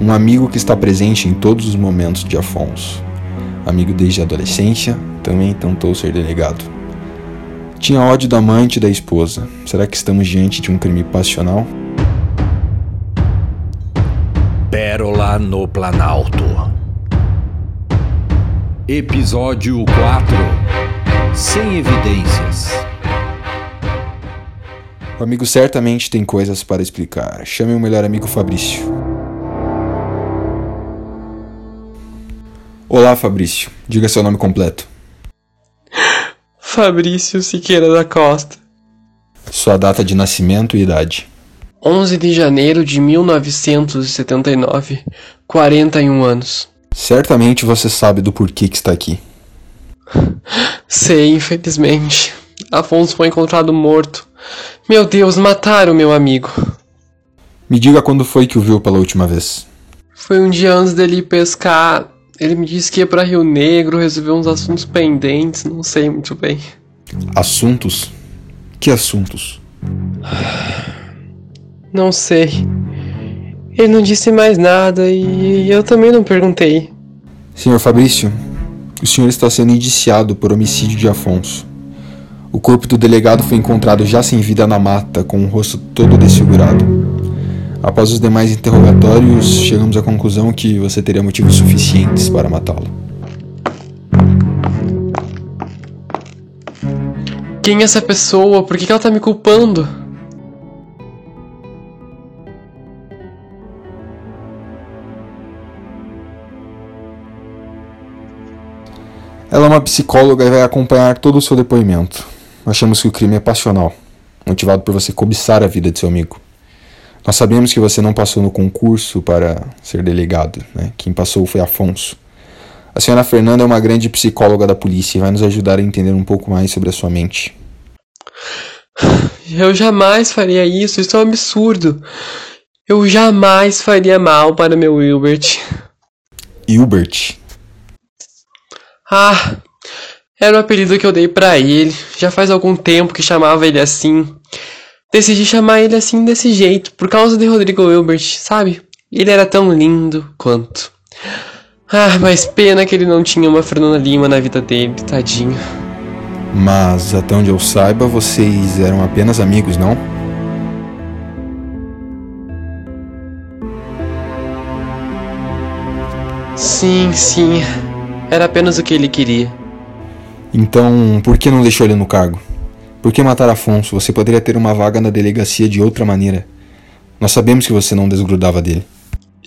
Um amigo que está presente em todos os momentos de Afonso. Amigo desde a adolescência, também tentou ser delegado. Tinha ódio da amante e da esposa. Será que estamos diante de um crime passional? Pérola no Planalto. Episódio 4 Sem evidências. O amigo certamente tem coisas para explicar. Chame o melhor amigo Fabrício. Olá, Fabrício. Diga seu nome completo. Fabrício Siqueira da Costa. Sua data de nascimento e idade. 11 de janeiro de 1979, 41 anos. Certamente você sabe do porquê que está aqui. Sei, infelizmente. Afonso foi encontrado morto. Meu Deus, mataram meu amigo. Me diga quando foi que o viu pela última vez. Foi um dia antes dele pescar. Ele me disse que ia para Rio Negro resolver uns assuntos pendentes, não sei muito bem. Assuntos? Que assuntos? Não sei. Ele não disse mais nada e eu também não perguntei. Senhor Fabrício, o senhor está sendo indiciado por homicídio de Afonso. O corpo do delegado foi encontrado já sem vida na mata, com o rosto todo desfigurado. Após os demais interrogatórios, chegamos à conclusão que você teria motivos suficientes para matá-lo. Quem é essa pessoa? Por que ela tá me culpando? Ela é uma psicóloga e vai acompanhar todo o seu depoimento. Achamos que o crime é passional, motivado por você cobiçar a vida de seu amigo. Nós sabemos que você não passou no concurso para ser delegado, né? Quem passou foi Afonso. A senhora Fernanda é uma grande psicóloga da polícia e vai nos ajudar a entender um pouco mais sobre a sua mente. Eu jamais faria isso, isso é um absurdo. Eu jamais faria mal para meu Wilbert. Hilbert? Ah, era o apelido que eu dei pra ele. Já faz algum tempo que chamava ele assim. Decidi chamar ele assim desse jeito, por causa de Rodrigo Wilbert, sabe? Ele era tão lindo quanto. Ah, mas pena que ele não tinha uma Fernanda Lima na vida dele, tadinho. Mas até onde eu saiba, vocês eram apenas amigos, não? Sim, sim. Era apenas o que ele queria. Então, por que não deixou ele no cargo? Por que matar Afonso? Você poderia ter uma vaga na delegacia de outra maneira. Nós sabemos que você não desgrudava dele.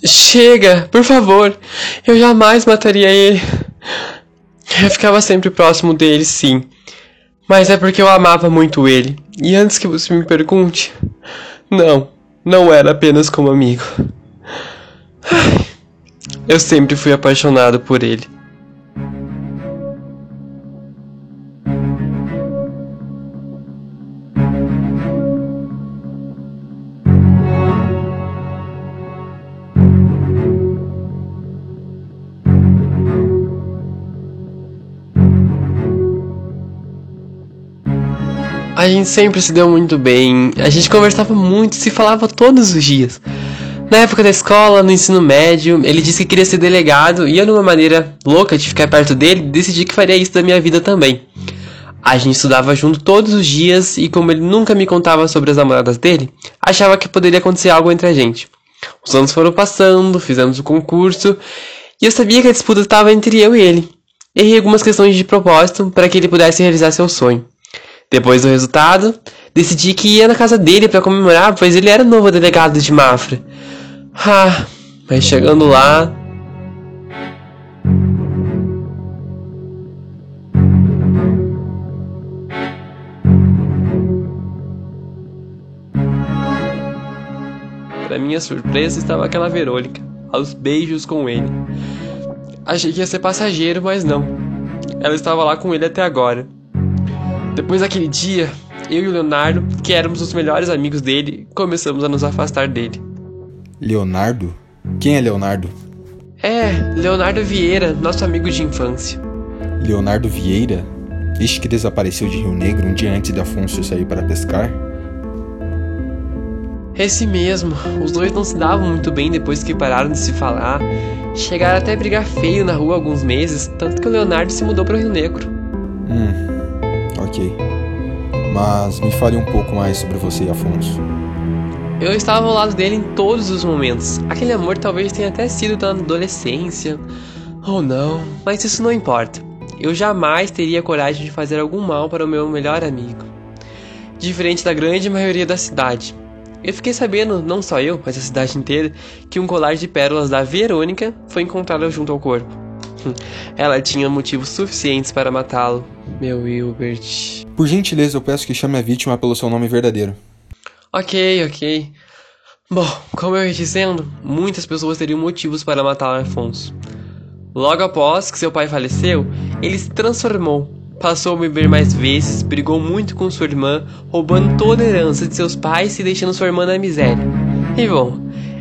Chega, por favor. Eu jamais mataria ele. Eu ficava sempre próximo dele, sim. Mas é porque eu amava muito ele. E antes que você me pergunte, não, não era apenas como amigo. Eu sempre fui apaixonado por ele. A gente sempre se deu muito bem, a gente conversava muito, se falava todos os dias. Na época da escola, no ensino médio, ele disse que queria ser delegado e eu, numa maneira louca de ficar perto dele, decidi que faria isso da minha vida também. A gente estudava junto todos os dias e, como ele nunca me contava sobre as namoradas dele, achava que poderia acontecer algo entre a gente. Os anos foram passando, fizemos o concurso e eu sabia que a disputa estava entre eu e ele. Errei algumas questões de propósito para que ele pudesse realizar seu sonho. Depois do resultado, decidi que ia na casa dele para comemorar, pois ele era novo delegado de Mafra. Ah, mas chegando lá. Para minha surpresa, estava aquela Verônica, aos beijos com ele. Achei que ia ser passageiro, mas não. Ela estava lá com ele até agora. Depois daquele dia, eu e o Leonardo, que éramos os melhores amigos dele, começamos a nos afastar dele. Leonardo? Quem é Leonardo? É, Leonardo Vieira, nosso amigo de infância. Leonardo Vieira? Este que desapareceu de Rio Negro um dia antes de Afonso sair para pescar? Esse mesmo. Os dois não se davam muito bem depois que pararam de se falar. Chegaram até a brigar feio na rua alguns meses, tanto que o Leonardo se mudou para o Rio Negro. Hum, Mas me fale um pouco mais sobre você e Afonso. Eu estava ao lado dele em todos os momentos. Aquele amor talvez tenha até sido da adolescência. Ou não, mas isso não importa. Eu jamais teria coragem de fazer algum mal para o meu melhor amigo. Diferente da grande maioria da cidade. Eu fiquei sabendo, não só eu, mas a cidade inteira, que um colar de pérolas da Verônica foi encontrado junto ao corpo. Ela tinha motivos suficientes para matá-lo, meu Wilbert. Por gentileza, eu peço que chame a vítima pelo seu nome verdadeiro. Ok, ok. Bom, como eu ia dizendo, muitas pessoas teriam motivos para matar Afonso. Logo após que seu pai faleceu, ele se transformou, passou a beber mais vezes, brigou muito com sua irmã, roubando toda a herança de seus pais e deixando sua irmã na miséria. E bom,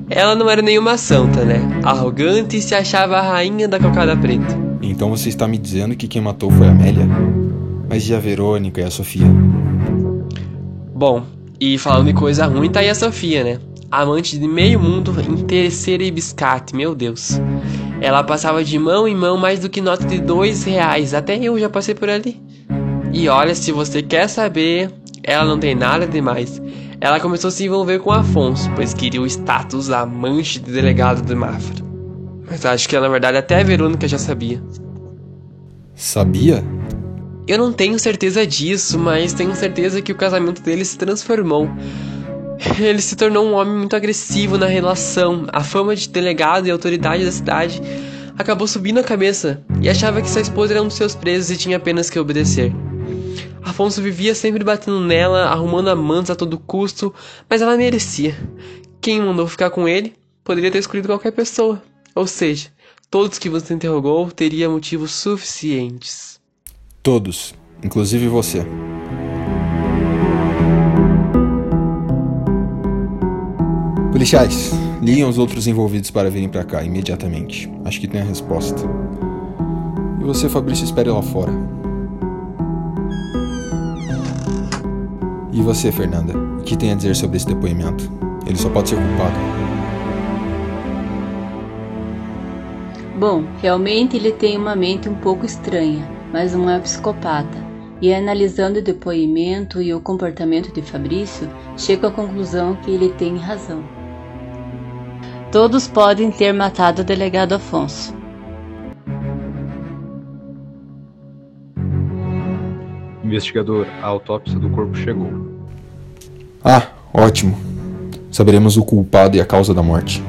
ela não era nenhuma santa, né? Arrogante e se achava a rainha da cocada preta. Então você está me dizendo que quem matou foi a Amélia? Mas e a Verônica e a Sofia? Bom, e falando de coisa ruim, tá aí a Sofia, né? Amante de meio mundo, interesseira e biscate, meu Deus. Ela passava de mão em mão mais do que nota de dois reais, até eu já passei por ali. E olha, se você quer saber, ela não tem nada demais. Ela começou a se envolver com Afonso, pois queria o status amante de delegado de Mafra. Mas acho que na verdade até a Verônica já sabia. Sabia? Eu não tenho certeza disso, mas tenho certeza que o casamento dele se transformou. Ele se tornou um homem muito agressivo na relação. A fama de delegado e autoridade da cidade acabou subindo a cabeça e achava que sua esposa era um dos seus presos e tinha apenas que obedecer. Afonso vivia sempre batendo nela, arrumando amantes a todo custo, mas ela merecia. Quem mandou ficar com ele poderia ter escolhido qualquer pessoa. Ou seja, todos que você interrogou teriam motivos suficientes. Todos, inclusive você. Policiais, liguem os outros envolvidos para virem para cá imediatamente. Acho que tem a resposta. E você, Fabrício, espere lá fora. E você, Fernanda, o que tem a dizer sobre esse depoimento? Ele só pode ser culpado. Bom, realmente ele tem uma mente um pouco estranha mas não é psicopata. E analisando o depoimento e o comportamento de Fabrício, chego à conclusão que ele tem razão. Todos podem ter matado o delegado Afonso. Investigador, a autópsia do corpo chegou. Ah, ótimo. Saberemos o culpado e a causa da morte.